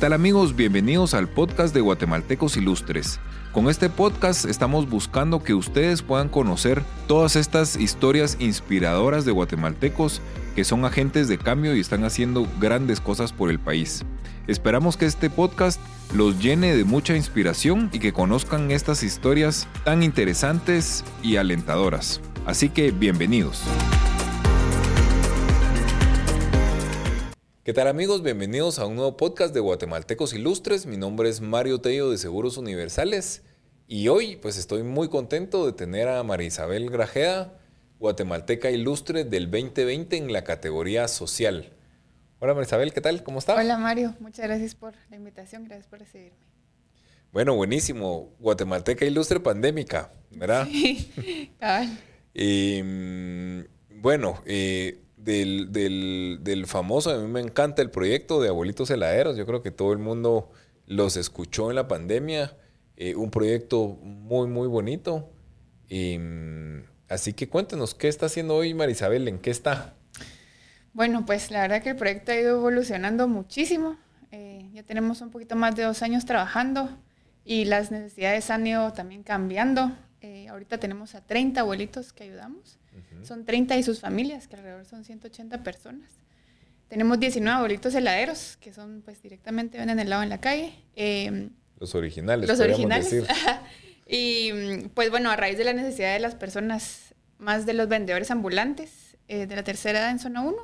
¿Qué tal amigos? Bienvenidos al podcast de Guatemaltecos Ilustres. Con este podcast estamos buscando que ustedes puedan conocer todas estas historias inspiradoras de guatemaltecos que son agentes de cambio y están haciendo grandes cosas por el país. Esperamos que este podcast los llene de mucha inspiración y que conozcan estas historias tan interesantes y alentadoras. Así que bienvenidos. ¿Qué tal amigos? Bienvenidos a un nuevo podcast de Guatemaltecos Ilustres. Mi nombre es Mario Tello de Seguros Universales y hoy pues estoy muy contento de tener a María Isabel Grajeda, guatemalteca ilustre del 2020 en la categoría social. Hola María Isabel, ¿qué tal? ¿Cómo está? Hola Mario, muchas gracias por la invitación, gracias por recibirme. Bueno, buenísimo. Guatemalteca ilustre pandémica, ¿verdad? Sí, cabal. Y mm, bueno, eh, del, del, del, famoso, a mí me encanta el proyecto de Abuelitos Heladeros. Yo creo que todo el mundo los escuchó en la pandemia. Eh, un proyecto muy, muy bonito. Y, así que cuéntenos, ¿qué está haciendo hoy Marisabel? ¿En qué está? Bueno, pues la verdad que el proyecto ha ido evolucionando muchísimo. Eh, ya tenemos un poquito más de dos años trabajando y las necesidades han ido también cambiando. Eh, ahorita tenemos a 30 abuelitos que ayudamos. Son 30 y sus familias, que alrededor son 180 personas. Tenemos 19 abuelitos heladeros, que son pues directamente venden helado en la calle. Eh, los originales. Los originales. Decir. y pues bueno, a raíz de la necesidad de las personas, más de los vendedores ambulantes eh, de la tercera edad en zona 1,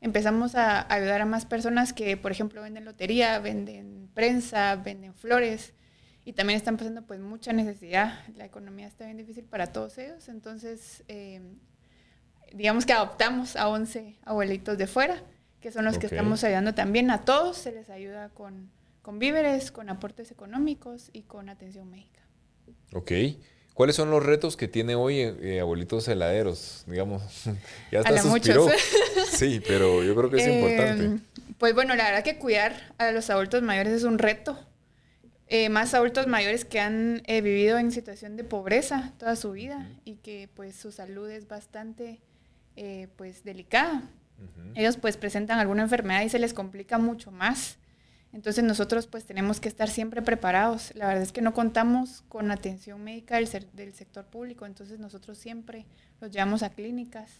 empezamos a ayudar a más personas que, por ejemplo, venden lotería, venden prensa, venden flores y también están pasando pues mucha necesidad. La economía está bien difícil para todos ellos, entonces eh, digamos que adoptamos a 11 abuelitos de fuera, que son los que estamos ayudando también a todos, se les ayuda con, con víveres, con aportes económicos y con atención médica. Ok. ¿Cuáles son los retos que tiene hoy eh, abuelitos heladeros? Digamos, ya hasta suspiró. Muchos. sí, pero yo creo que es eh, importante. Pues bueno, la verdad que cuidar a los adultos mayores es un reto. Eh, más adultos mayores que han vivido en situación de pobreza toda su vida y que pues su salud es bastante eh, pues delicada. Ellos pues presentan alguna enfermedad y se les complica mucho más. Entonces nosotros pues tenemos que estar siempre preparados. La verdad es que no contamos con atención médica del, del sector público, entonces nosotros siempre los llevamos a clínicas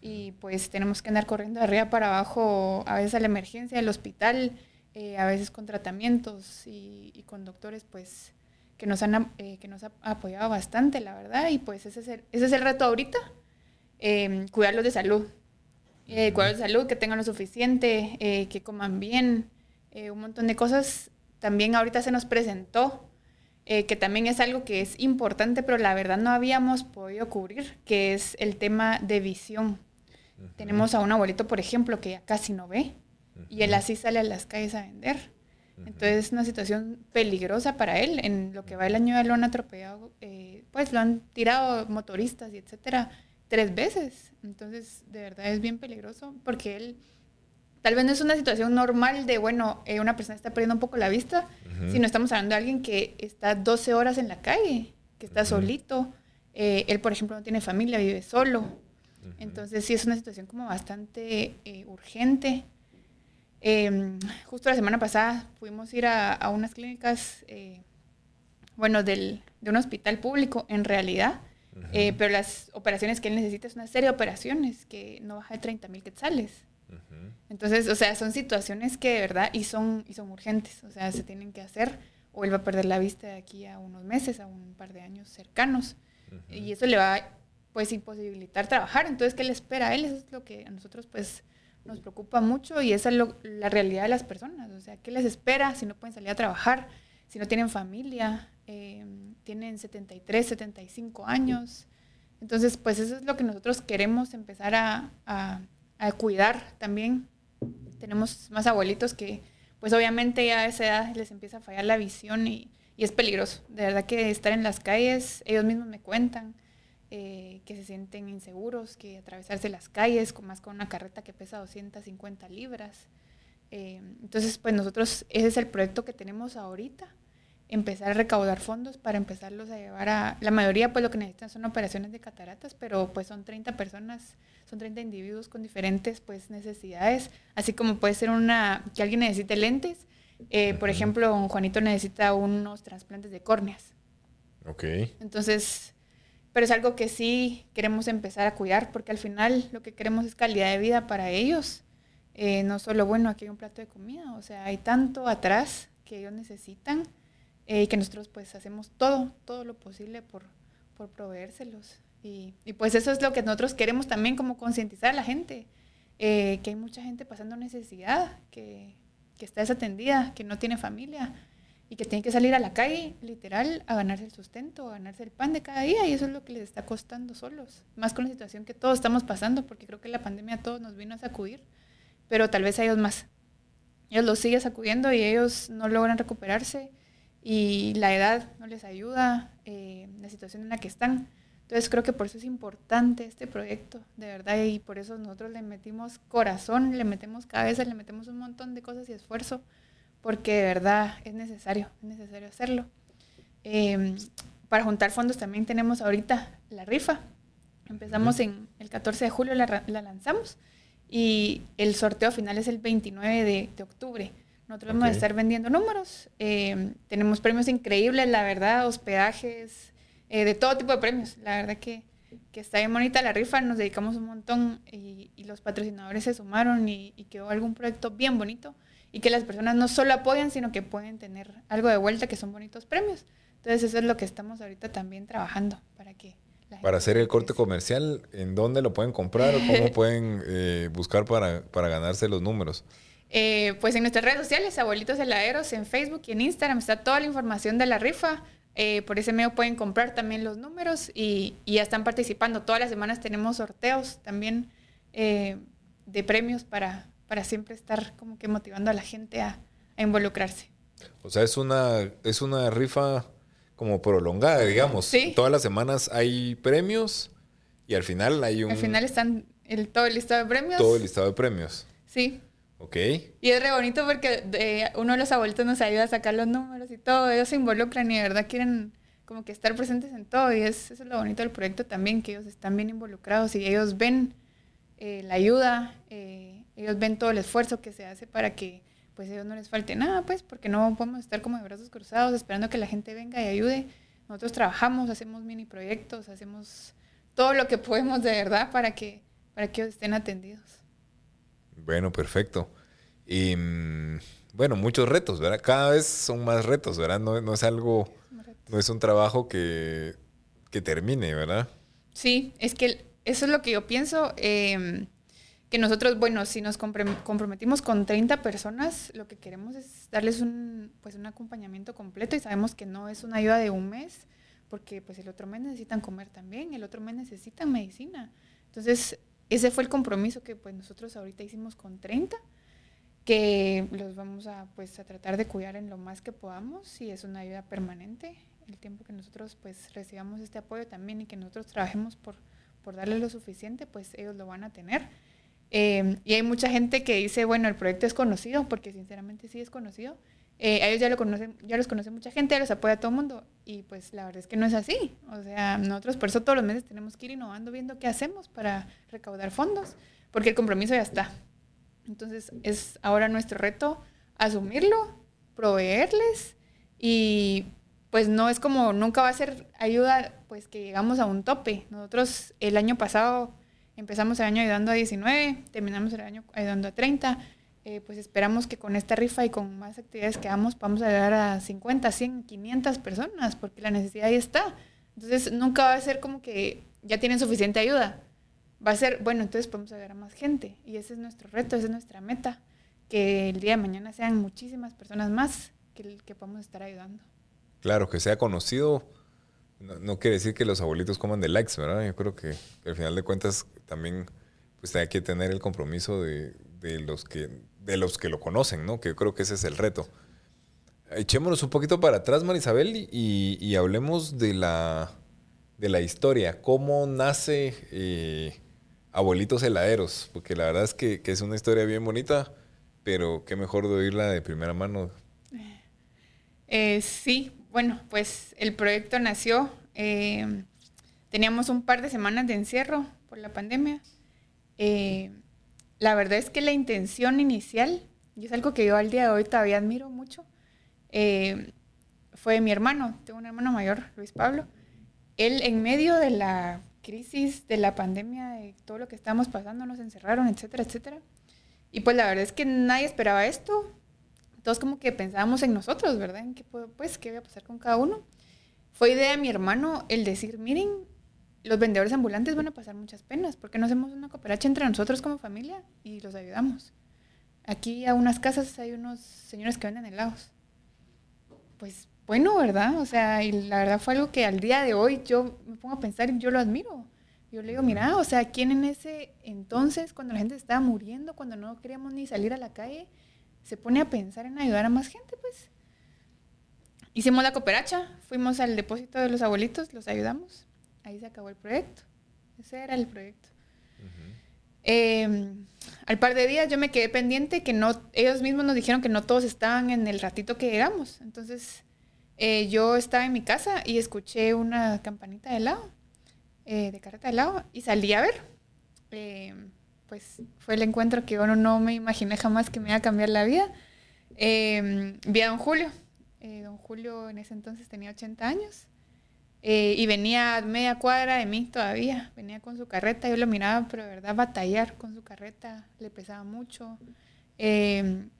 y pues tenemos que andar corriendo de arriba para abajo, a veces a la emergencia del hospital, eh, a veces con tratamientos y, con doctores pues que nos han eh, que nos ha apoyado bastante, la verdad, y pues ese es el, ese es el reto ahorita, eh, cuidarlos de salud. Eh, cuidarlos de salud, que tengan lo suficiente, que coman bien, un montón de cosas. También ahorita se nos presentó, que también es algo que es importante, pero la verdad no habíamos podido cubrir, que es el tema de visión. Tenemos a un abuelito, por ejemplo, que ya casi no ve, y él así sale a las calles a vender. Entonces es una situación peligrosa para él. En lo que va el año ya lo han atropellado, pues lo han tirado motoristas y etcétera tres veces. Entonces, de verdad es bien peligroso porque él tal vez no es una situación normal de, bueno, eh, una persona está perdiendo un poco la vista, sino estamos hablando de alguien que está 12 horas en la calle, que está solito. Eh, él, por ejemplo, no tiene familia, vive solo. Entonces, sí es una situación como bastante eh, urgente. Em, justo la semana pasada pudimos ir a, a unas clínicas, bueno, del, de un hospital público, en realidad eh, pero las operaciones que él necesita es una serie de operaciones que no baja de 30 mil quetzales. Entonces, o sea, son situaciones que de verdad y son, y son urgentes, o sea, se tienen que hacer o él va a perder la vista de aquí a unos meses, a un par de años cercanos. Y eso le va pues imposibilitar trabajar. Entonces, ¿qué le espera a él? Eso es lo que a nosotros pues nos preocupa mucho y esa es la realidad de las personas. O sea, ¿qué les espera si no pueden salir a trabajar, si no tienen familia? Eh, tienen 73, 75 años. Entonces, pues eso es lo que nosotros queremos empezar a, cuidar también. Tenemos más abuelitos que, pues obviamente ya a esa edad les empieza a fallar la visión y es peligroso. De verdad que estar en las calles, ellos mismos me cuentan eh, que se sienten inseguros, que atravesarse las calles, con más con una carreta que pesa 250 libras. Eh, entonces, pues nosotros, ese es el proyecto que tenemos ahorita empezar a recaudar fondos para empezarlos a llevar a... La mayoría pues lo que necesitan son operaciones de cataratas, pero pues son 30 personas, son 30 individuos con diferentes pues necesidades, así como puede ser una que alguien necesite lentes Eh, por ejemplo, Juanito necesita unos trasplantes de córneas. Ok. Entonces, pero es algo que sí queremos empezar a cuidar porque al final lo que queremos es calidad de vida para ellos. Eh, no solo, bueno, aquí hay un plato de comida, o sea, hay tanto atrás que ellos necesitan eh, y que nosotros pues hacemos todo, todo lo posible por, por proveérselos. Y, pues eso es lo que nosotros queremos también como concientizar a la gente, eh, que hay mucha gente pasando necesidad, que, que está desatendida, que no tiene familia y que tiene que salir a la calle, literal, a ganarse el sustento, a ganarse el pan de cada día, y eso es lo que les está costando solos, más con la situación que todos estamos pasando, porque creo que la pandemia a todos nos vino a sacudir, pero tal vez a ellos más. Ellos los siguen sacudiendo y ellos no logran recuperarse, y la edad no les ayuda, eh, la situación en la que están. Entonces creo que por eso es importante este proyecto, de verdad, y por eso nosotros le metimos corazón, le metemos cabeza, le metemos un montón de cosas y esfuerzo porque de verdad es necesario, es necesario hacerlo. Em, para juntar fondos también tenemos ahorita la rifa. Empezamos en el 14 de julio, la, lanzamos y el sorteo final es el 29 de, octubre. Nosotros vamos a estar vendiendo números. Em, tenemos premios increíbles, la verdad, hospedajes, eh, de todo tipo de premios. La verdad que, que, está bien bonita la rifa, nos dedicamos un montón y, los patrocinadores se sumaron y, y, quedó algún proyecto bien bonito y que las personas no solo apoyan, sino que pueden tener algo de vuelta, que son bonitos premios. Entonces eso es lo que estamos ahorita también trabajando para que... para hacer el corte comercial, ¿en dónde lo pueden comprar o cómo pueden eh, buscar para, para, ganarse los números? Eh, pues en nuestras redes sociales, Abuelitos Heladeros, en Facebook y en Instagram está toda la información de la rifa. Eh, por ese medio pueden comprar también los números y, y, ya están participando. Todas las semanas tenemos sorteos también de premios para, para siempre estar como que motivando a la gente a, involucrarse. O sea, es una, es una rifa como prolongada, digamos. Sí. Todas las semanas hay premios y al final hay un... Al final están el, todo el listado de premios. Todo el listado de premios. Sí. Ok. Y es re bonito porque eh, uno de los abuelitos nos ayuda a sacar los números y todo. Ellos se involucran y de verdad quieren como que estar presentes en todo. Y es, eso es lo bonito del proyecto también, que ellos están bien involucrados y ellos ven eh, la ayuda. Eh, ellos ven todo el esfuerzo que se hace para que pues ellos no les falte nada, pues, porque no podemos estar como de brazos cruzados esperando que la gente venga y ayude. Nosotros trabajamos, hacemos mini proyectos, hacemos todo lo que podemos de verdad para que, para que ellos estén atendidos. Bueno, perfecto. Y mm, bueno, muchos retos, ¿verdad? Cada vez son más retos, ¿verdad? No, no es algo, no es un trabajo que, que, termine, ¿verdad? Sí, es que eso es lo que yo pienso. Eh, que nosotros, bueno, si nos comprometimos con 30 personas, lo que queremos es darles un, pues, un acompañamiento completo y sabemos que no es una ayuda de un mes, porque pues el otro mes necesitan comer también, el otro mes necesitan medicina. Entonces, ese fue el compromiso que pues nosotros ahorita hicimos con 30, que los vamos a pues a tratar de cuidar en lo más que podamos y es una ayuda permanente. El tiempo que nosotros pues recibamos este apoyo también y que nosotros trabajemos por, por darles lo suficiente, pues ellos lo van a tener. Em, y hay mucha gente que dice, bueno, el proyecto es conocido, porque sinceramente sí es conocido. Eh, a ellos ya, lo conocen, ya los conoce mucha gente, los apoya todo el mundo. Y pues la verdad es que no es así. O sea, nosotros por eso todos los meses tenemos que ir innovando, viendo qué hacemos para recaudar fondos, porque el compromiso ya está. Entonces es ahora nuestro reto asumirlo, proveerles y pues no es como nunca va a ser ayuda pues que llegamos a un tope. Nosotros el año pasado Empezamos el año ayudando a 19, terminamos el año ayudando a 30. Eh, pues esperamos que con esta rifa y con más actividades que hagamos podamos ayudar a 50, 100, 500 personas, porque la necesidad ahí está. Entonces nunca va a ser como que ya tienen suficiente ayuda. Va a ser, bueno, entonces podemos ayudar a más gente. Y ese es nuestro reto, esa es nuestra meta. Que el día de mañana sean muchísimas personas más que, que podamos estar ayudando. Claro, que sea conocido no, quiere decir que los abuelitos coman de likes, ¿verdad? Yo creo que, al final de cuentas también pues hay que tener el compromiso de, los que, de los que lo conocen, ¿no? Que yo creo que ese es el reto. Echémonos un poquito para atrás, Marisabel, y, y hablemos de la, de la historia. ¿Cómo nace eh, Abuelitos Heladeros? Porque la verdad es que, que, es una historia bien bonita, pero qué mejor de oírla de primera mano. Eh, sí, bueno, pues el proyecto nació. Eh, teníamos un par de semanas de encierro por la pandemia. Eh, la verdad es que la intención inicial, y es algo que yo al día de hoy todavía admiro mucho, eh, fue mi hermano. Tengo un hermano mayor, Luis Pablo. Él en medio de la crisis, de la pandemia, de todo lo que estábamos pasando, nos encerraron, etcétera, etcétera. Y pues la verdad es que nadie esperaba esto. Todos como que pensábamos en nosotros, ¿verdad? En qué, pues, qué iba a pasar con cada uno. Fue idea de mi hermano el decir, miren, los vendedores ambulantes van a pasar muchas penas, porque no hacemos una cooperacha entre nosotros como familia y los ayudamos. Aquí a unas casas hay unos señores que venden helados. Pues bueno, ¿verdad? O sea, y la verdad fue algo que al día de hoy yo me pongo a pensar y yo lo admiro. Yo le digo, mira, o sea, ¿quién en ese entonces, cuando la gente estaba muriendo, cuando no queríamos ni salir a la calle, se pone a pensar en ayudar a más gente, pues? Hicimos la cooperacha, fuimos al depósito de los abuelitos, los ayudamos ahí se acabó el proyecto. Ese era el proyecto. Em, al par de días yo me quedé pendiente que no, ellos mismos nos dijeron que no todos estaban en el ratito que llegamos. Entonces eh, yo estaba en mi casa y escuché una campanita de helado, eh, de carreta de helado, y salí a ver. Pues fue el encuentro que yo no, me imaginé jamás que me iba a cambiar la vida. Em, vi a don Julio. Eh, don Julio en ese entonces tenía 80 años. Eh, y venía media cuadra de mí todavía, venía con su carreta, yo lo miraba, pero de verdad batallar con su carreta, le pesaba mucho. Em,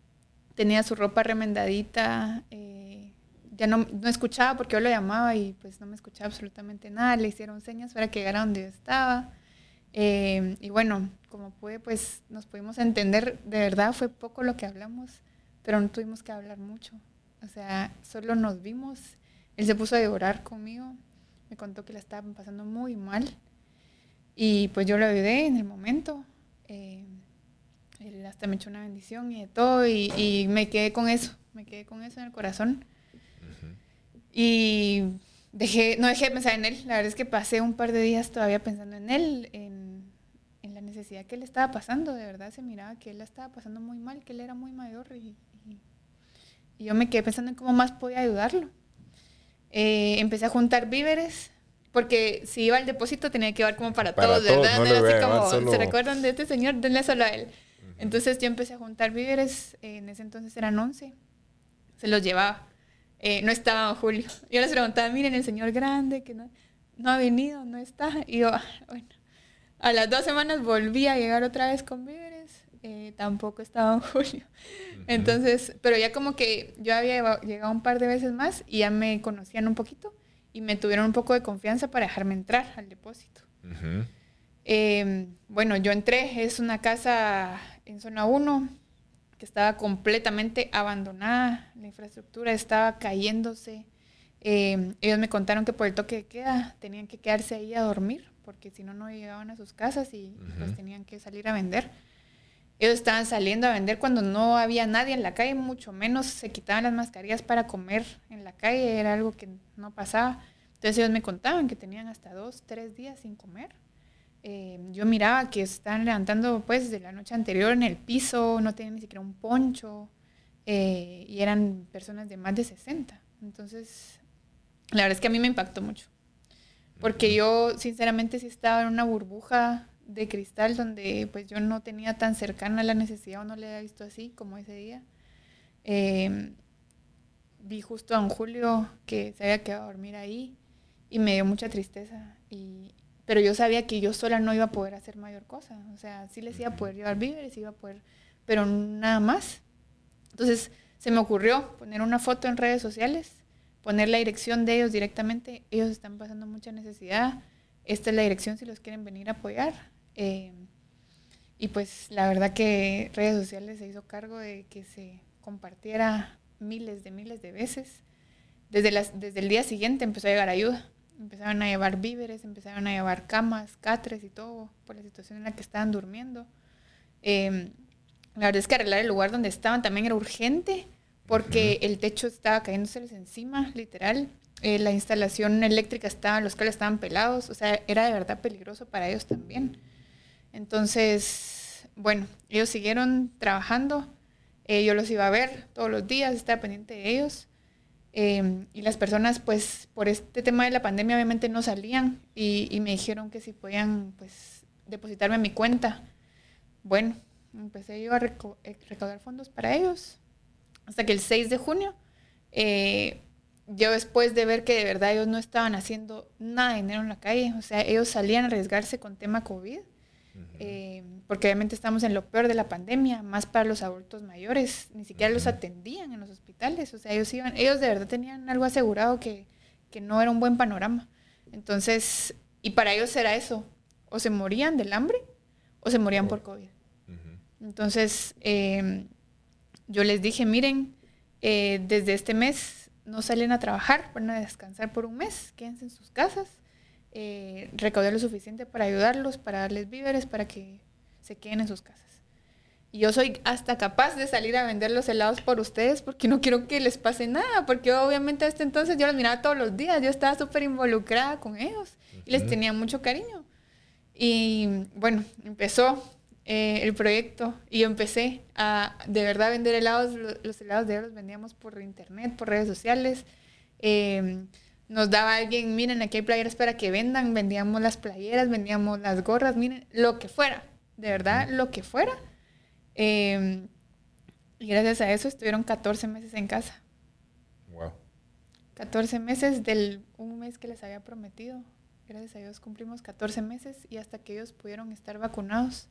tenía su ropa remendadita, eh, ya no, no, escuchaba porque yo lo llamaba y pues no me escuchaba absolutamente nada, le hicieron señas para que llegara donde yo estaba. Em, y bueno, como pude, pues nos pudimos entender, de verdad fue poco lo que hablamos, pero no tuvimos que hablar mucho. O sea, solo nos vimos, él se puso a llorar conmigo, me contó que la estaban pasando muy mal y pues yo lo ayudé en el momento. Eh, él hasta me echó una bendición y de todo y, me quedé con eso, me quedé con eso en el corazón. Y dejé, no dejé de pensar en él, la verdad es que pasé un par de días todavía pensando en él, en, necesidad que él estaba pasando, de verdad se miraba que él la estaba pasando muy mal, que él era muy mayor y, y yo me quedé pensando en cómo más podía ayudarlo. Eh, empecé a juntar víveres, porque si iba al depósito tenía que llevar como para, todos, ¿verdad? ¿Se recuerdan de este señor? Denle solo a él. Entonces yo empecé a juntar víveres, en ese entonces eran 11, se los llevaba. Eh, no estaba Julio. Yo les preguntaba, miren, el señor grande que no, no ha venido, no está. Y yo, ah, bueno, a las dos semanas volví a llegar otra vez con víveres, eh, tampoco estaba Julio. Entonces, pero ya como que yo había llegado un par de veces más y ya me conocían un poquito y me tuvieron un poco de confianza para dejarme entrar al depósito. Em, bueno, yo entré, es una casa en zona 1 que estaba completamente abandonada, la infraestructura estaba cayéndose. Em, ellos me contaron que por el toque de queda tenían que quedarse ahí a dormir porque si no, no llegaban a sus casas y pues tenían que salir a vender. Ellos estaban saliendo a vender cuando no había nadie en la calle, mucho menos se quitaban las mascarillas para comer en la calle, era algo que no pasaba. Entonces ellos me contaban que tenían hasta dos, tres días sin comer. Eh, yo miraba que estaban levantando pues de la noche anterior en el piso, no tenían ni siquiera un poncho eh, y eran personas de más de 60. Entonces, la verdad es que a mí me impactó mucho. Porque yo sinceramente sí estaba en una burbuja de cristal donde pues yo no tenía tan cercana la necesidad o no le había visto así como ese día. Em, vi justo a un Julio que se había quedado a dormir ahí y me dio mucha tristeza. Y, pero yo sabía que yo sola no iba a poder hacer mayor cosa. O sea, sí les iba a poder llevar víveres, iba a poder, pero nada más. Entonces se me ocurrió poner una foto en redes sociales, poner la dirección de ellos directamente. Ellos están pasando mucha necesidad. Esta es la dirección si los quieren venir a apoyar. Eh, y pues la verdad que redes sociales se hizo cargo de que se compartiera miles de miles de veces. Desde, las, desde el día siguiente empezó a llegar ayuda. Empezaron a llevar víveres, empezaron a llevar camas, catres y todo por la situación en la que estaban durmiendo. Eh, la verdad es que arreglar el lugar donde estaban también era urgente porque el techo estaba cayénose encima, literal. Eh, la instalación eléctrica estaba, los cables estaban pelados, o sea, era de verdad peligroso para ellos también. Entonces, bueno, ellos siguieron trabajando, eh, yo los iba a ver todos los días, estaba pendiente de ellos. Em, y las personas, pues, por este tema de la pandemia, obviamente no salían y, me dijeron que si podían, pues, depositarme en mi cuenta. Bueno, empecé yo a eh, recaudar fondos para ellos hasta que el 6 de junio eh, yo después de ver que de verdad ellos no estaban haciendo nada de dinero en la calle, o sea, ellos salían a arriesgarse con tema COVID, eh, porque obviamente estamos en lo peor de la pandemia, más para los adultos mayores, ni siquiera los atendían en los hospitales, o sea, ellos iban, ellos de verdad tenían algo asegurado que, que no era un buen panorama. Entonces, y para ellos era eso, o se morían del hambre o se morían por COVID. Entonces, eh, yo les dije, miren, eh, desde este mes no salen a trabajar, van a descansar por un mes, quédense en sus casas, eh, recaudar lo suficiente para ayudarlos, para darles víveres, para que se queden en sus casas. Y yo soy hasta capaz de salir a vender los helados por ustedes porque no quiero que les pase nada, porque obviamente a este entonces yo los miraba todos los días, yo estaba súper involucrada con ellos y les tenía mucho cariño. Y bueno, empezó eh, el proyecto y empecé a de verdad vender helados. Los helados de ellos los vendíamos por internet, por redes sociales. Em, nos daba alguien, miren, aquí hay playeras para que vendan. Vendíamos las playeras, vendíamos las gorras, miren, lo que fuera. De verdad, lo que fuera. Em, y gracias a eso estuvieron 14 meses en casa. Wow. 14 meses del un mes que les había prometido. Gracias a Dios cumplimos 14 meses y hasta que ellos pudieron estar vacunados.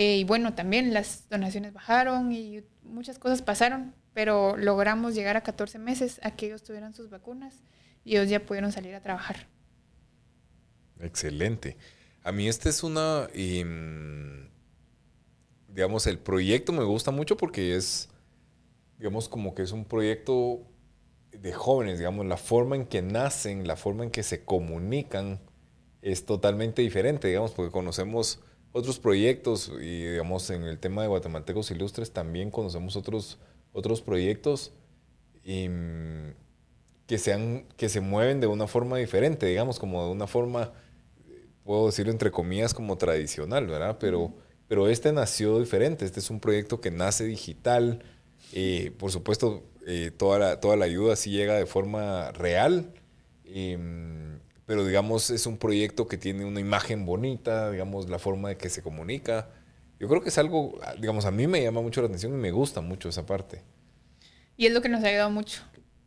Eh, y bueno, también las donaciones bajaron y muchas cosas pasaron, pero logramos llegar a 14 meses a que ellos tuvieran sus vacunas y ellos ya pudieron salir a trabajar. Excelente. A mí este es una, em, digamos, el proyecto me gusta mucho porque es, digamos, como que es un proyecto de jóvenes, digamos, la forma en que nacen, la forma en que se comunican es totalmente diferente, digamos, porque conocemos otros proyectos y digamos en el tema de guatemaltecos ilustres también conocemos otros, otros proyectos mm, que, sean, que se mueven de una forma diferente, digamos, como de una forma, puedo decirlo entre comillas, como tradicional, ¿verdad? Pero, pero este nació diferente, este es un proyecto que nace digital, y por supuesto eh, toda, la, toda la ayuda sí llega de forma real. Mm, pero digamos es un proyecto que tiene una imagen bonita, digamos la forma de que se comunica. Yo creo que es algo, digamos, a mí me llama mucho la atención y me gusta mucho esa parte. Y es lo que nos ha ayudado mucho.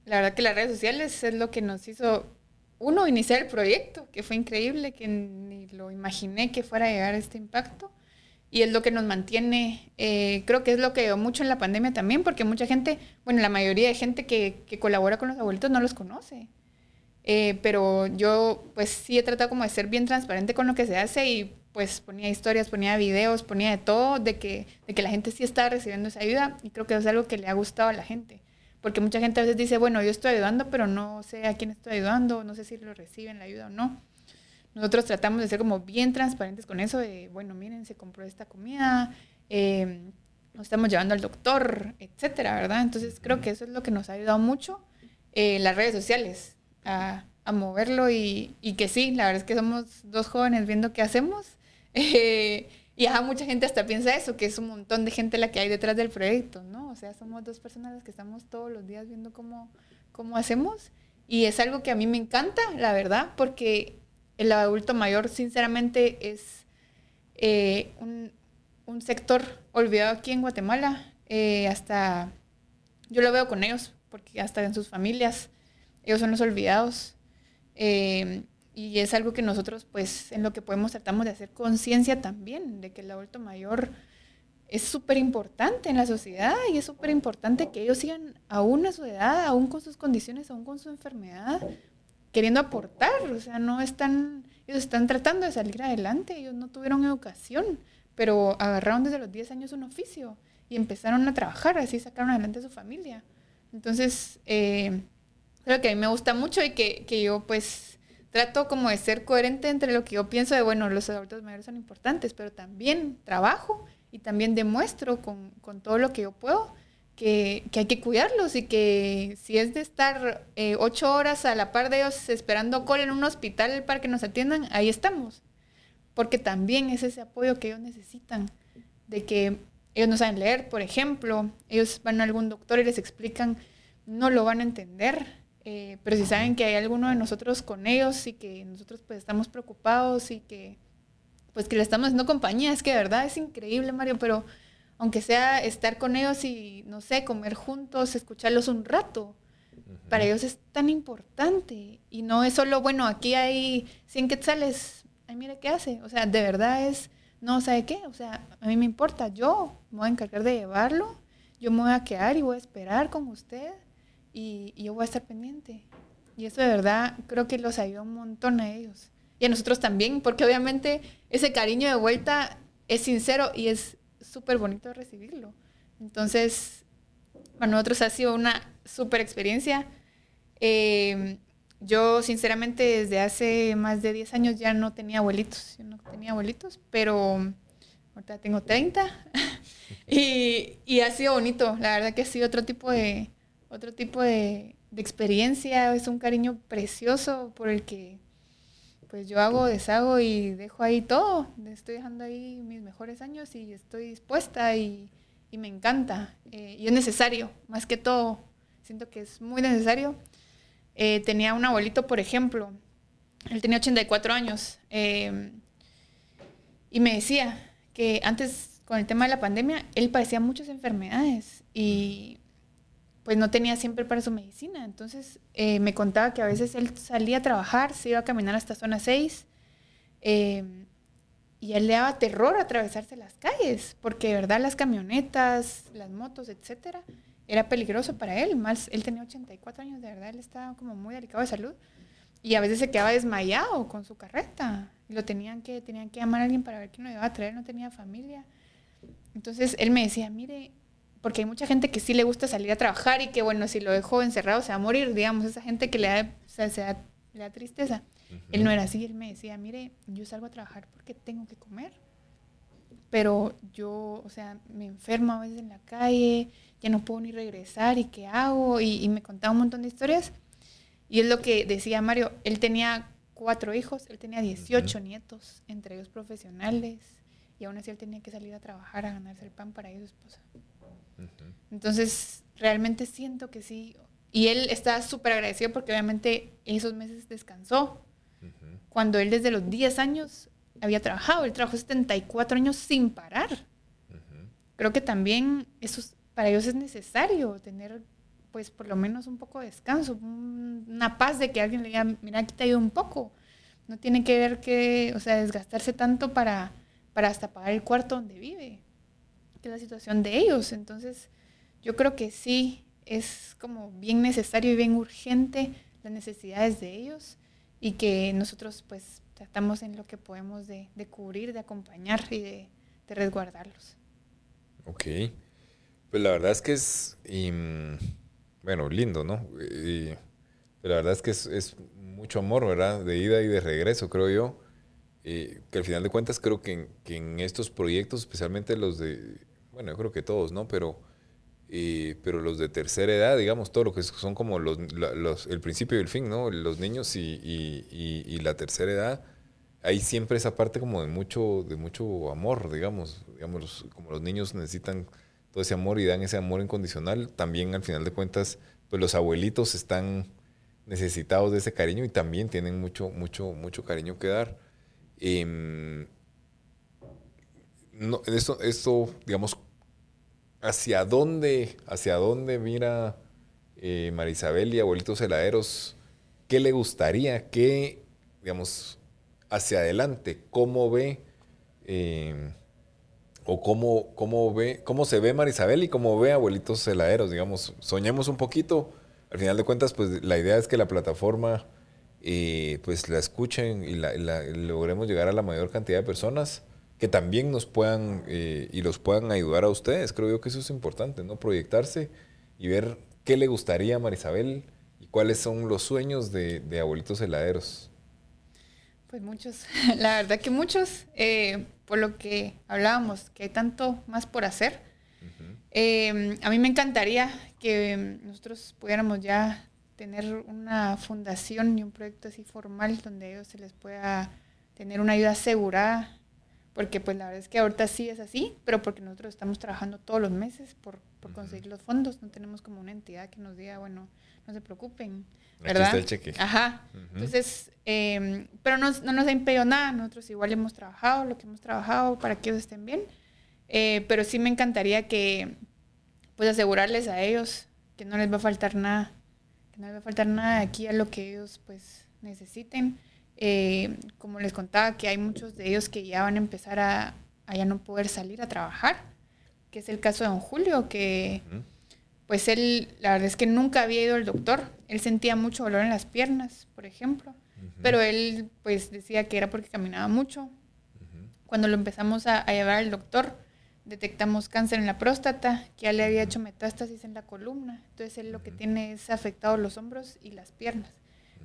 La verdad que las redes sociales es lo que nos hizo, uno, iniciar el proyecto, que fue increíble, que ni lo imaginé que fuera a llegar a este impacto. Y es lo que nos mantiene, eh, creo que es lo que ayudó mucho en la pandemia también, porque mucha gente, bueno, la mayoría de gente que, que colabora con los abuelitos no los conoce. Eh, pero yo pues sí he tratado como de ser bien transparente con lo que se hace y pues ponía historias, ponía videos, ponía de todo, de que, de que la gente sí está recibiendo esa ayuda y creo que es algo que le ha gustado a la gente. Porque mucha gente a veces dice, bueno, yo estoy ayudando, pero no sé a quién estoy ayudando, no sé si lo reciben la ayuda o no. Nosotros tratamos de ser como bien transparentes con eso, de, bueno, miren, se compró esta comida, eh, nos estamos llevando al doctor, etcétera, ¿verdad? Entonces creo que eso es lo que nos ha ayudado mucho. Eh, las redes sociales, a, moverlo y, que sí, la verdad es que somos dos jóvenes viendo qué hacemos. Eh, y mucha gente hasta piensa eso, que es un montón de gente la que hay detrás del proyecto, ¿no? O sea, somos dos personas las que estamos todos los días viendo cómo, cómo hacemos. Y es algo que a mí me encanta, la verdad, porque el adulto mayor, sinceramente, es eh, un, un, sector olvidado aquí en Guatemala. Eh, hasta yo lo veo con ellos, porque hasta en sus familias ellos son los olvidados. Eh, y es algo que nosotros, pues, en lo que podemos tratamos de hacer conciencia también, de que el adulto mayor es súper importante en la sociedad y es súper importante que ellos sigan aún a su edad, aún con sus condiciones, aún con su enfermedad, queriendo aportar. O sea, no están, ellos están tratando de salir adelante, ellos no tuvieron educación, pero agarraron desde los 10 años un oficio y empezaron a trabajar, así sacaron adelante a su familia. Entonces, eh, creo que a mí me gusta mucho y que, que, yo pues trato como de ser coherente entre lo que yo pienso de, bueno, los adultos mayores son importantes, pero también trabajo y también demuestro con, con todo lo que yo puedo que, que, hay que cuidarlos y que si es de estar eh, ocho horas a la par de ellos esperando cola en un hospital para que nos atiendan, ahí estamos. Porque también es ese apoyo que ellos necesitan, de que ellos no saben leer, por ejemplo, ellos van a algún doctor y les explican, no lo van a entender, eh, pero si saben que hay alguno de nosotros con ellos y que nosotros pues estamos preocupados y que pues que le estamos haciendo compañía, es que de verdad es increíble, Mario, pero aunque sea estar con ellos y, no sé, comer juntos, escucharlos un rato, para ellos es tan importante. Y no es solo, bueno, aquí hay 100 quetzales, ay, mire qué hace. O sea, de verdad es, no, ¿sabe qué? O sea, a mí me importa, yo me voy a encargar de llevarlo, yo me voy a quedar y voy a esperar con usted y, yo voy a estar pendiente. Y eso de verdad creo que los ayuda un montón a ellos. Y a nosotros también, porque obviamente ese cariño de vuelta es sincero y es súper bonito recibirlo. Entonces, para nosotros ha sido una súper experiencia. Eh, yo, sinceramente, desde hace más de 10 años ya no tenía abuelitos. Yo no tenía abuelitos, pero ahorita tengo 30. y, y, ha sido bonito. La verdad que ha sido otro tipo de, otro tipo de, de experiencia. Es un cariño precioso por el que pues yo hago, deshago y dejo ahí todo. Estoy dejando ahí mis mejores años y estoy dispuesta y, y me encanta. Eh, y es necesario, más que todo. Siento que es muy necesario eh, tenía un abuelito, por ejemplo, él tenía 84 años, eh, y me decía que antes, con el tema de la pandemia, él padecía muchas enfermedades y pues no tenía siempre para su medicina. Entonces eh, me contaba que a veces él salía a trabajar, se iba a caminar hasta zona 6 y a él le daba terror atravesarse las calles, porque de verdad las camionetas, las motos, etcétera, era peligroso para él, más él tenía 84 años, de verdad, él estaba como muy delicado de salud y a veces se quedaba desmayado con su carreta. Y lo tenían que, tenían que llamar a alguien para ver quién lo iba a traer, no tenía familia. Entonces él me decía, mire, porque hay mucha gente que sí le gusta salir a trabajar y que bueno, si lo dejo encerrado se va a morir, digamos, esa gente que le da, se da, le da tristeza. Él no era así, él me decía, mire, yo salgo a trabajar porque tengo que comer. Pero yo, o sea, me enfermo a veces en la calle, ya no puedo ni regresar y qué hago. Y, me contaba un montón de historias. Y es lo que decía Mario, él tenía cuatro hijos, él tenía 18 nietos, entre ellos profesionales, y aún así él tenía que salir a trabajar a ganarse el pan para ellos su esposa. Entonces, realmente siento que sí. Y él está súper agradecido porque obviamente esos meses descansó. Cuando él desde los 10 años había trabajado, él trabajó 74 años sin parar. Creo que también eso para ellos es necesario tener, pues, por lo menos un poco de descanso, una paz de que alguien le diga, mira, aquí te ayuda un poco. No tiene que ver que, o sea, desgastarse tanto para, para hasta pagar el cuarto donde vive, que es la situación de ellos. Entonces, yo creo que sí, es como bien necesario y bien urgente las necesidades de ellos y que nosotros, pues, tratamos en lo que podemos de, de cubrir, de acompañar y de, de resguardarlos. Ok. Pues la verdad es que es, bueno, lindo, ¿no? Y, la verdad es que es, mucho amor, ¿verdad? De ida y de regreso, creo yo. que al final de cuentas creo que en, estos proyectos, especialmente los de, bueno, yo creo que todos, ¿no? Pero, pero los de tercera edad, digamos, todo lo que son como los, el principio y el fin, ¿no? Los niños y, la tercera edad, hay siempre esa parte como de mucho, de mucho amor, digamos, digamos, como los niños necesitan todo ese amor y dan ese amor incondicional, también al final de cuentas, pues los abuelitos están necesitados de ese cariño y también tienen mucho, mucho, mucho cariño que dar. Eh, esto, esto, digamos, ¿hacia dónde, hacia dónde mira eh, Marisabel y abuelitos heladeros? ¿Qué le gustaría? ¿Qué, digamos, hacia adelante? ¿Cómo ve? Eh, o cómo, cómo, ve, cómo se ve Marisabel y cómo ve abuelitos heladeros, digamos. Soñemos un poquito. Al final de cuentas, pues la idea es que la plataforma eh, pues la escuchen y la, logremos llegar a la mayor cantidad de personas que también nos puedan eh, y los puedan ayudar a ustedes. Creo yo que eso es importante, ¿no? Proyectarse y ver qué le gustaría a Marisabel y cuáles son los sueños de, de abuelitos heladeros. Pues muchos, la verdad que muchos. Eh, por lo que hablábamos, que hay tanto más por hacer. Em, a mí me encantaría que nosotros pudiéramos ya tener una fundación y un proyecto así formal donde ellos se les pueda tener una ayuda asegurada, porque pues la verdad es que ahorita sí es así, pero porque nosotros estamos trabajando todos los meses por, por conseguir los fondos, no tenemos como una entidad que nos diga, bueno, no se preocupen, ¿verdad? Aquí está el cheque. Ajá. Entonces, eh, pero no, no, nos ha impedido nada. Nosotros igual hemos trabajado lo que hemos trabajado para que ellos estén bien. Eh, pero sí me encantaría que, pues, asegurarles a ellos que no les va a faltar nada. que no les va a faltar nada de aquí a lo que ellos pues necesiten. Eh, como les contaba, que hay muchos de ellos que ya van a empezar a, a, ya no poder salir a trabajar, que es el caso de don Julio, que pues él, la verdad es que nunca había ido al doctor. Él sentía mucho dolor en las piernas, por ejemplo, pero él pues decía que era porque caminaba mucho. Cuando lo empezamos a, a llevar al doctor, detectamos cáncer en la próstata, que ya le había hecho metástasis en la columna. Entonces él lo que tiene es afectado los hombros y las piernas.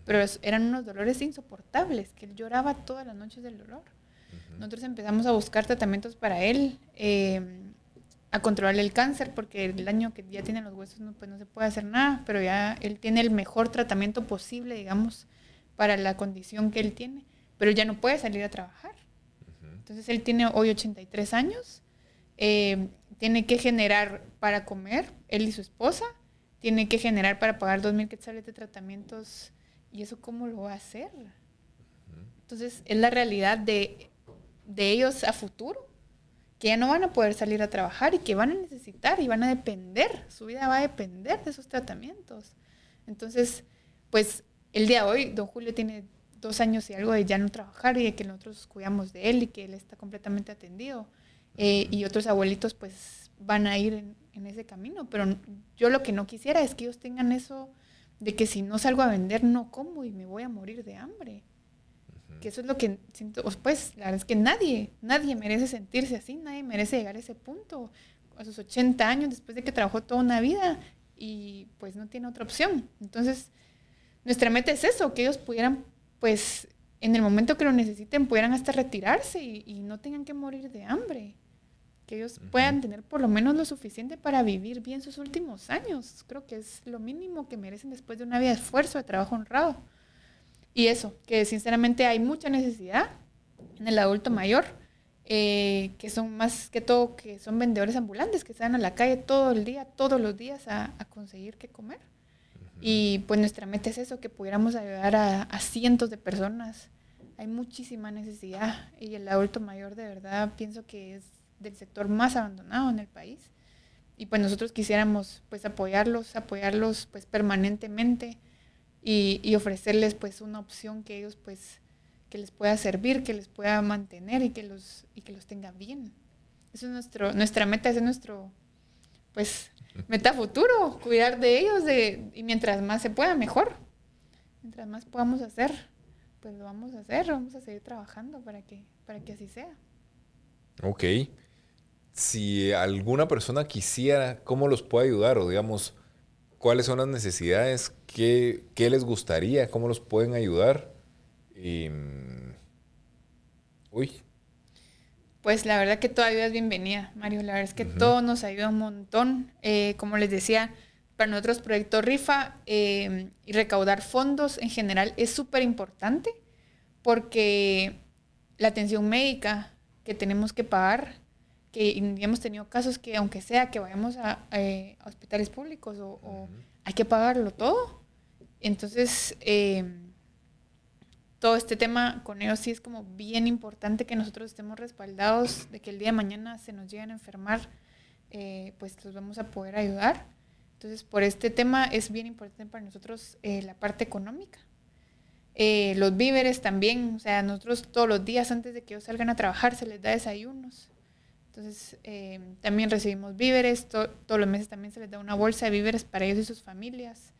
Pero eran unos dolores insoportables, que él lloraba todas las noches del dolor. Nosotros empezamos a buscar tratamientos para él, eh, a controlar el cáncer, porque el daño que ya tiene los huesos no, pues no se puede hacer nada, pero ya él tiene el mejor tratamiento posible, digamos, para la condición que él tiene. Pero ya no puede salir a trabajar. Entonces él tiene hoy 83 años eh, tiene que generar para comer, él y su esposa, tiene que generar para pagar 2.000 quetzales de tratamientos. ¿Y eso cómo lo va a hacer? Entonces, es la realidad de, de ellos a futuro, que ya no van a poder salir a trabajar y que van a necesitar y van a depender, su vida va a depender de esos tratamientos. Entonces, pues el día de hoy, don Julio tiene dos años y algo de ya no trabajar y de que nosotros cuidamos de él y que él está completamente atendido. Eh, y otros abuelitos pues van a ir en, ese camino. Pero yo lo que no quisiera es que ellos tengan eso de que si no salgo a vender no como y me voy a morir de hambre. Que eso es lo que siento, pues la verdad es que nadie, nadie merece sentirse así, nadie merece llegar a ese punto a sus 80 años después de que trabajó toda una vida y pues no tiene otra opción. Entonces, nuestra meta es eso, que ellos pudieran pues en el momento que lo necesiten pudieran hasta retirarse y no tengan que morir de hambre que ellos puedan tener por lo menos lo suficiente para vivir bien sus últimos años. Creo que es lo mínimo que merecen después de una vida de esfuerzo, de trabajo honrado. Y eso, que sinceramente hay mucha necesidad en el adulto mayor, eh, que son más que todo, que son vendedores ambulantes, que están a la calle todo el día, todos los días a, conseguir qué comer. Y pues nuestra meta es eso, que pudiéramos ayudar a, a cientos de personas. Hay muchísima necesidad y el adulto mayor de verdad pienso que es del sector más abandonado en el país. Y pues nosotros quisiéramos pues apoyarlos, apoyarlos pues permanentemente y, ofrecerles pues una opción que ellos pues que les pueda servir, que les pueda mantener y que los, y que los tenga bien. Eso es nuestro, nuestra meta, es nuestro pues meta futuro, cuidar de ellos de, y mientras más se pueda, mejor. Mientras más podamos hacer, pues lo vamos a hacer, vamos a seguir trabajando para que, para que así sea. Ok si alguna persona quisiera, ¿cómo los puede ayudar? O digamos, ¿cuáles son las necesidades? ¿Qué, les gustaría? ¿Cómo los pueden ayudar? uy. Pues la verdad que toda ayuda es bienvenida, Mario. La verdad es que todo nos ayuda un montón. Eh, como les decía, para nosotros Proyecto Rifa em, y recaudar fondos en general es súper importante porque la atención médica que tenemos que pagar que hemos tenido casos que aunque sea que vayamos a, eh, hospitales públicos o, hay que pagarlo todo. Entonces, eh, todo este tema con ellos sí es como bien importante que nosotros estemos respaldados de que el día de mañana se nos lleguen a enfermar, eh, pues los vamos a poder ayudar. Entonces, por este tema es bien importante para nosotros la parte económica. los víveres también, o sea, nosotros todos los días antes de que ellos salgan a trabajar se les da desayunos. Entonces, eh, también recibimos víveres, todos los meses también se les da una bolsa de víveres para ellos y sus familias.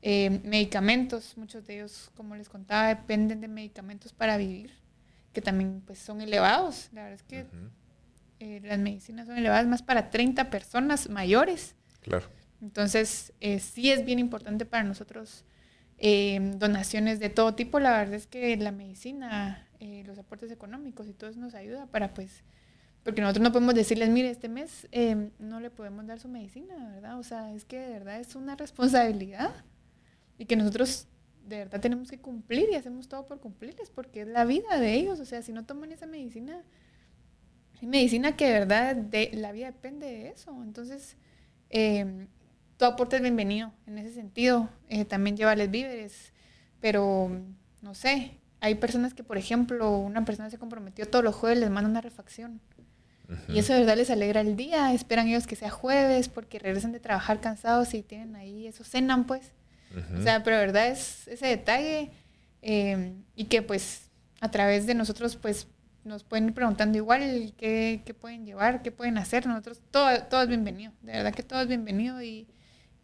Eh, medicamentos, muchos de ellos, como les contaba, dependen de medicamentos para vivir, que también pues, son elevados. La verdad es que eh, las medicinas son elevadas más para 30 personas mayores. Claro. Entonces, sí es bien importante para nosotros donaciones de todo tipo. La verdad es que la medicina, los aportes económicos y todo eso nos ayuda para pues porque nosotros no podemos decirles, mire, este mes em, no le podemos dar su medicina, ¿verdad? O sea, es que de verdad es una responsabilidad y que nosotros de verdad tenemos que cumplir y hacemos todo por cumplirles, porque es la vida de ellos. O sea, si no toman esa medicina, hay medicina que de verdad de, la vida depende de eso. Entonces, eh, tu aporte es bienvenido en ese sentido. Eh, también llevarles víveres, pero no sé, hay personas que, por ejemplo, una persona se comprometió todos los jueves, les manda una refacción y eso de verdad les alegra el día. Esperan ellos que sea jueves porque regresan de trabajar cansados y tienen ahí, eso cenan pues. O sea, pero verdad es ese detalle eh, y que pues a través de nosotros pues nos pueden ir preguntando igual qué, qué pueden llevar, qué pueden hacer. Nosotros, todo, todo es bienvenido. De verdad que todo es bienvenido y,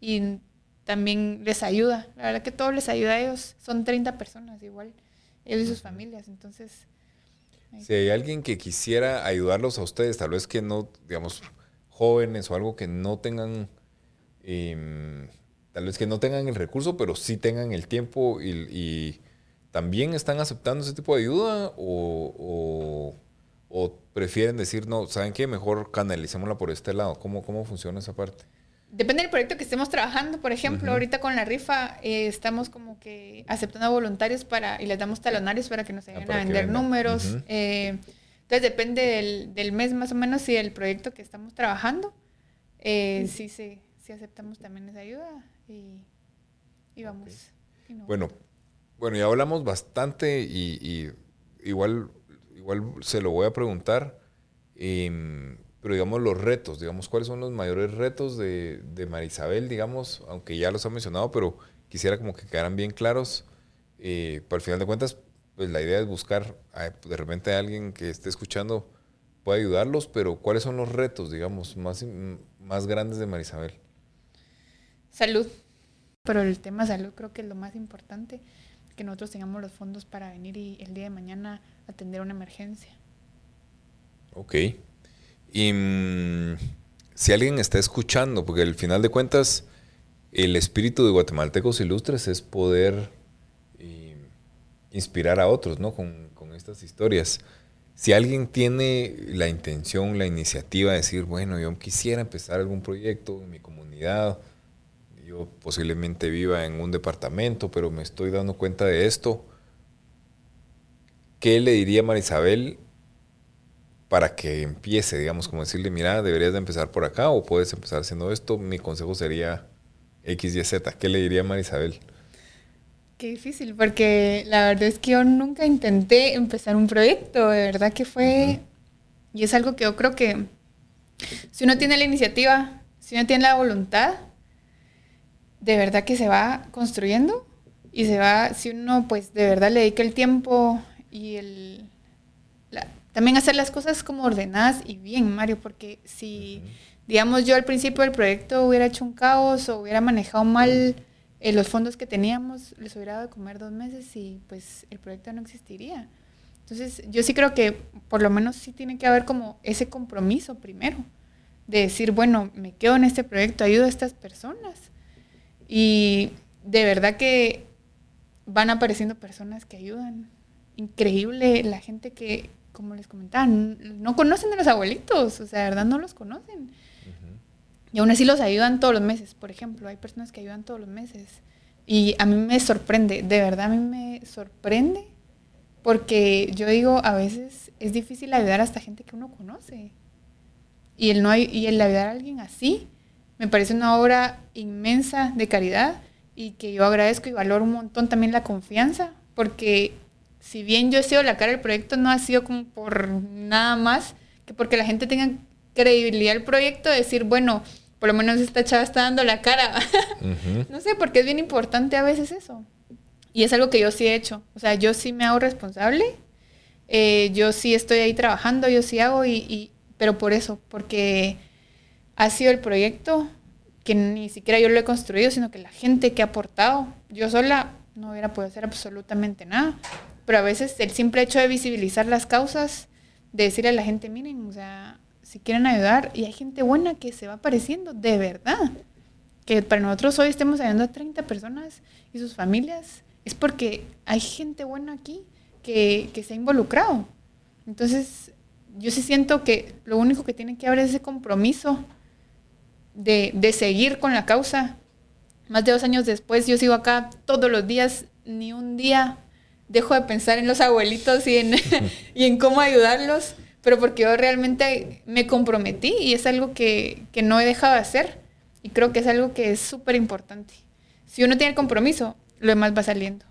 y también les ayuda. La verdad que todo les ayuda a ellos. Son 30 personas igual, ellos y sus familias. Entonces... Si hay alguien que quisiera ayudarlos a ustedes, tal vez que no, digamos, jóvenes o algo que no tengan, em, tal vez que no tengan el recurso, pero sí tengan el tiempo y ¿también están aceptando ese tipo de ayuda o, prefieren decir, no, ¿saben qué? Mejor canalicémosla por este lado. ¿Cómo, cómo funciona esa parte? Depende del proyecto que estemos trabajando. Por ejemplo, ahorita con la rifa eh, estamos como que aceptando voluntarios para y les damos talonarios para que nos ayuden ah, a vender números. Eh, entonces depende del, mes más o menos y del proyecto que estamos trabajando. Eh, sí, sí, sí aceptamos también esa ayuda y, vamos. Bueno, bueno, ya hablamos bastante y, igual, igual se lo voy a preguntar, em, pero digamos los retos, digamos, ¿cuáles son los mayores retos de, de Marisabel, digamos, aunque ya los ha mencionado, pero quisiera como que quedaran bien claros. Eh, para el final de cuentas, pues la idea es buscar de repente a alguien que esté escuchando pueda ayudarlos, pero ¿cuáles son los retos, digamos, más, más grandes de Marisabel? Salud. Pero el tema salud creo que es lo más importante que nosotros tengamos los fondos para venir y el día de mañana atender una emergencia. Ok. Y mm, si alguien está escuchando, porque al final de cuentas, el espíritu de Guatemaltecos Ilustres es poder eh, inspirar a otros, ¿no? Con, estas historias. Si alguien tiene la intención, la iniciativa de decir, bueno, yo quisiera empezar algún proyecto en mi comunidad, yo posiblemente viva en un departamento, pero me estoy dando cuenta de esto. ¿Qué le diría Marisabel para que empiece, digamos, como decirle, mira, deberías de empezar por acá o puedes empezar haciendo esto? Mi consejo sería X, Y, Z. ¿Qué le diría a Marisabel? Qué difícil, porque la verdad es que yo nunca intenté empezar un proyecto, de verdad que fue, y es algo que yo creo que si uno tiene la iniciativa, si uno tiene la voluntad, de verdad que se va construyendo y se va, si uno pues de verdad le dedica el tiempo y el... también hacer las cosas como ordenadas y bien, Mario, porque si, digamos, yo al principio del proyecto hubiera hecho un caos o hubiera manejado mal eh, los fondos que teníamos, les hubiera dado de comer dos meses y pues el proyecto no existiría. Entonces, yo sí creo que por lo menos sí tiene que haber como ese compromiso primero, de decir, bueno, me quedo en este proyecto, ayudo a estas personas y de verdad que van apareciendo personas que ayudan. Increíble la gente que, como les comentaba, no conocen a los abuelitos, o sea, de verdad no los conocen. Y aún así los ayudan todos los meses, por ejemplo, hay personas que ayudan todos los meses. Y a mí me sorprende, de verdad a mí me sorprende, porque yo digo, a veces es difícil ayudar a esta gente que uno conoce. Y el, no y el ayudar a alguien así, me parece una obra inmensa de caridad y que yo agradezco y valoro un montón también la confianza, porque si bien yo he sido la cara del proyecto, no ha sido como por nada más que porque la gente tenga credibilidad al proyecto, decir, bueno, por lo menos esta chava está dando la cara. no sé, porque es bien importante a veces eso. Y es algo que yo sí he hecho. O sea, yo sí me hago responsable. Eh, yo sí estoy ahí trabajando, yo sí hago, y, y, pero por eso, porque ha sido el proyecto que ni siquiera yo lo he construido, sino que la gente que ha aportado, yo sola no hubiera podido hacer absolutamente nada. Pero a veces el simple hecho de visibilizar las causas, de decirle a la gente, miren, o sea, si quieren ayudar, y hay gente buena que se va apareciendo, de verdad. Que para nosotros hoy estemos ayudando a 30 personas y sus familias, es porque hay gente buena aquí que, que se ha involucrado. Entonces, yo sí siento que lo único que tiene que haber es ese compromiso de, seguir con la causa. Más de dos años después, yo sigo acá todos los días, ni un día dejo de pensar en los abuelitos y en, y en cómo ayudarlos, pero porque yo realmente me comprometí y es algo que, que no he dejado de hacer y creo que es algo que es súper importante. Si uno tiene el compromiso, lo demás va saliendo.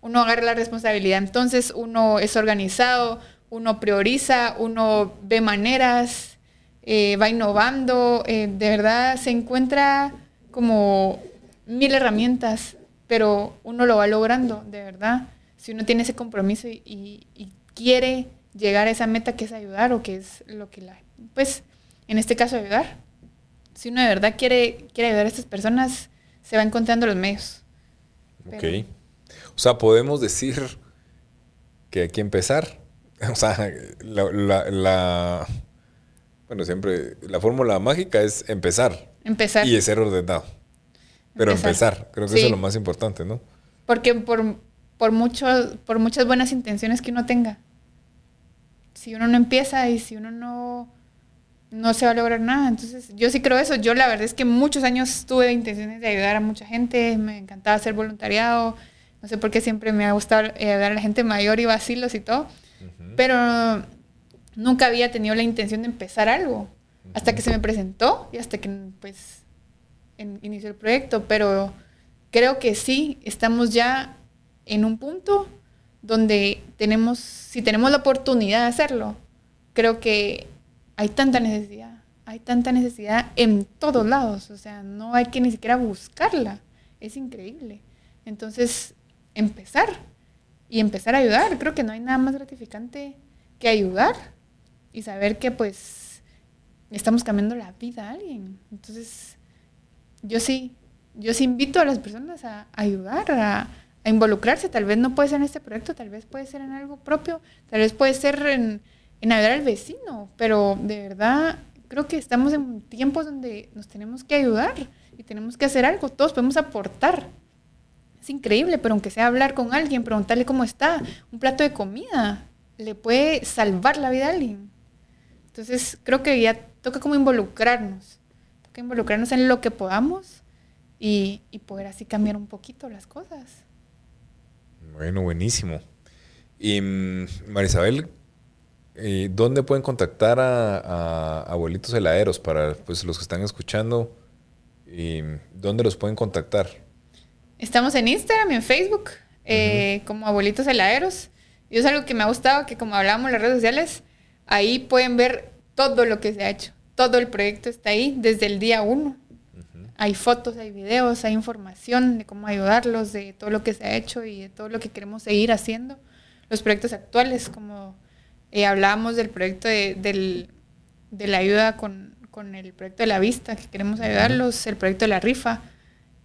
Uno agarra la responsabilidad, entonces uno es organizado, uno prioriza, uno ve maneras, eh, va innovando, eh, de verdad se encuentra como mil herramientas, pero uno lo va logrando, de verdad. Si uno tiene ese compromiso y, y quiere llegar a esa meta que es ayudar o que es lo que la, pues, en este caso ayudar. Si uno de verdad quiere, quiere ayudar a estas personas, se va encontrando los medios. Ok. O sea, podemos decir que hay que empezar. O sea, la, bueno, siempre la fórmula mágica es empezar. Empezar. Y ser ordenado. Pero empezar, creo que eso es lo más importante, ¿no? Porque por, por, mucho, por muchas buenas intenciones que uno tenga, si uno no empieza y si uno no, no se va a lograr nada. Entonces, yo sí creo eso. Yo la verdad es que muchos años tuve intenciones de ayudar a mucha gente, me encantaba hacer voluntariado, no sé por qué siempre me ha gustado eh, ayudar a la gente mayor y vacilos y todo, pero nunca había tenido la intención de empezar algo, hasta que se me presentó y hasta que pues inició el proyecto, pero creo que sí, estamos ya en un punto donde tenemos, si tenemos la oportunidad de hacerlo, creo que hay tanta necesidad, hay tanta necesidad en todos lados, o sea, no hay que ni siquiera buscarla, es increíble. Entonces, empezar y empezar a ayudar, creo que no hay nada más gratificante que ayudar y saber que pues estamos cambiando la vida a alguien. Entonces, yo sí, yo sí invito a las personas a, ayudar, a, a involucrarse. Tal vez no puede ser en este proyecto, tal vez puede ser en algo propio, tal vez puede ser en, en ayudar al vecino, pero de verdad creo que estamos en tiempos donde nos tenemos que ayudar y tenemos que hacer algo, todos podemos aportar. Es increíble, pero aunque sea hablar con alguien, preguntarle cómo está, un plato de comida, le puede salvar la vida a alguien. Entonces creo que ya toca como involucrarnos, toca involucrarnos en lo que podamos y, y poder así cambiar un poquito las cosas. Bueno, buenísimo. Y mm, Marisabel, eh, ¿dónde pueden contactar a, abuelitos heladeros para pues, los que están escuchando? Y, ¿Dónde los pueden contactar? Estamos en Instagram y en Facebook eh, como abuelitos heladeros. Y es algo que me ha gustado, que como hablábamos en las redes sociales, ahí pueden ver todo lo que se ha hecho. Todo el proyecto está ahí desde el día uno. Hay fotos, hay videos, hay información de cómo ayudarlos, de todo lo que se ha hecho y de todo lo que queremos seguir haciendo. Los proyectos actuales, como eh, hablábamos del proyecto de, la ayuda con, el proyecto de la vista, que queremos ayudarlos, el proyecto de la rifa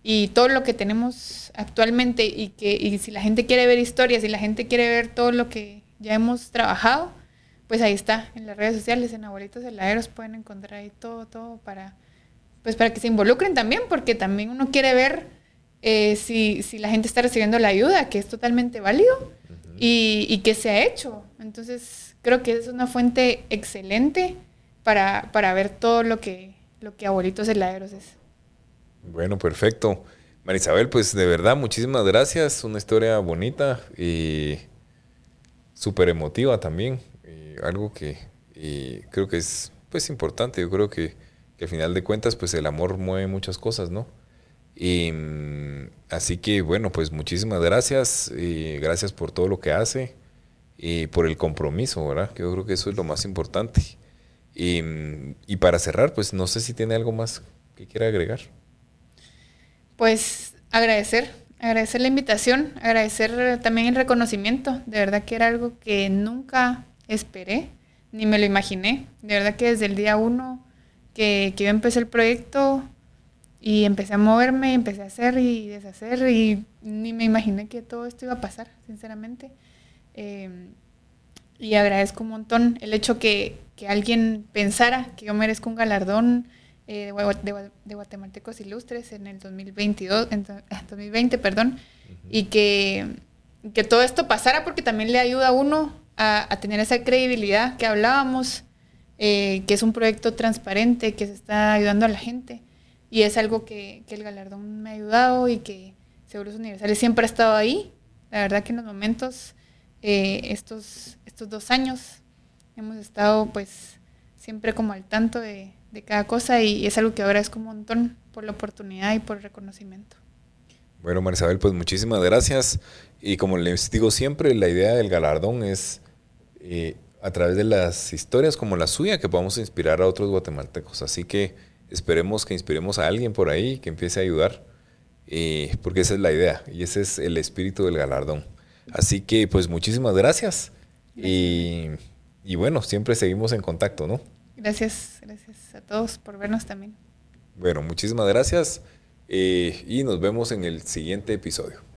y todo lo que tenemos actualmente y que y si la gente quiere ver historias, si la gente quiere ver todo lo que ya hemos trabajado, pues ahí está, en las redes sociales, en Abuelitos Heladeros pueden encontrar ahí todo, todo para pues para que se involucren también, porque también uno quiere ver eh, si, la gente está recibiendo la ayuda, que es totalmente válido, y, y que se ha hecho. Entonces, creo que es una fuente excelente para, ver todo lo que, lo que Abuelitos Heladeros es. Bueno, perfecto. Marisabel, pues de verdad, muchísimas gracias. Una historia bonita y súper emotiva también. algo que creo que es pues importante. Yo creo que que al final de cuentas, pues el amor mueve muchas cosas, ¿no? Y mm, así que bueno, pues muchísimas gracias y gracias por todo lo que hace y por el compromiso, ¿verdad? Que yo creo que eso es lo más importante. Y, mm, y para cerrar, pues no sé si tiene algo más que quiera agregar. Pues agradecer, agradecer la invitación, agradecer también el reconocimiento. De verdad que era algo que nunca esperé, ni me lo imaginé. De verdad que desde el día uno que, yo empecé el proyecto y empecé a moverme, empecé a hacer y deshacer y ni me imaginé que todo esto iba a pasar, sinceramente. Em, y agradezco un montón el hecho que, que, alguien pensara que yo merezco un galardón eh, de, guatemaltecos ilustres en el 2022, en 2020, perdón, y que, que, todo esto pasara porque también le ayuda a uno a, a tener esa credibilidad que hablábamos eh, que es un proyecto transparente, que se está ayudando a la gente. Y es algo que, que el galardón me ha ayudado y que Seguros Universales siempre ha estado ahí. La verdad que en los momentos, eh, estos, estos dos años, hemos estado pues siempre como al tanto de, de cada cosa y es algo que agradezco un montón por la oportunidad y por el reconocimiento. Bueno, Marisabel, pues muchísimas gracias. Y como les digo siempre, la idea del galardón es eh, a través de las historias como la suya que podamos inspirar a otros guatemaltecos. Así que esperemos que inspiremos a alguien por ahí que empiece a ayudar. eh, porque esa es la idea y ese es el espíritu del galardón. Así que pues muchísimas gracias, Y, y bueno, siempre seguimos en contacto, ¿no? Gracias, gracias a todos por vernos también. Bueno, muchísimas gracias eh, y nos vemos en el siguiente episodio.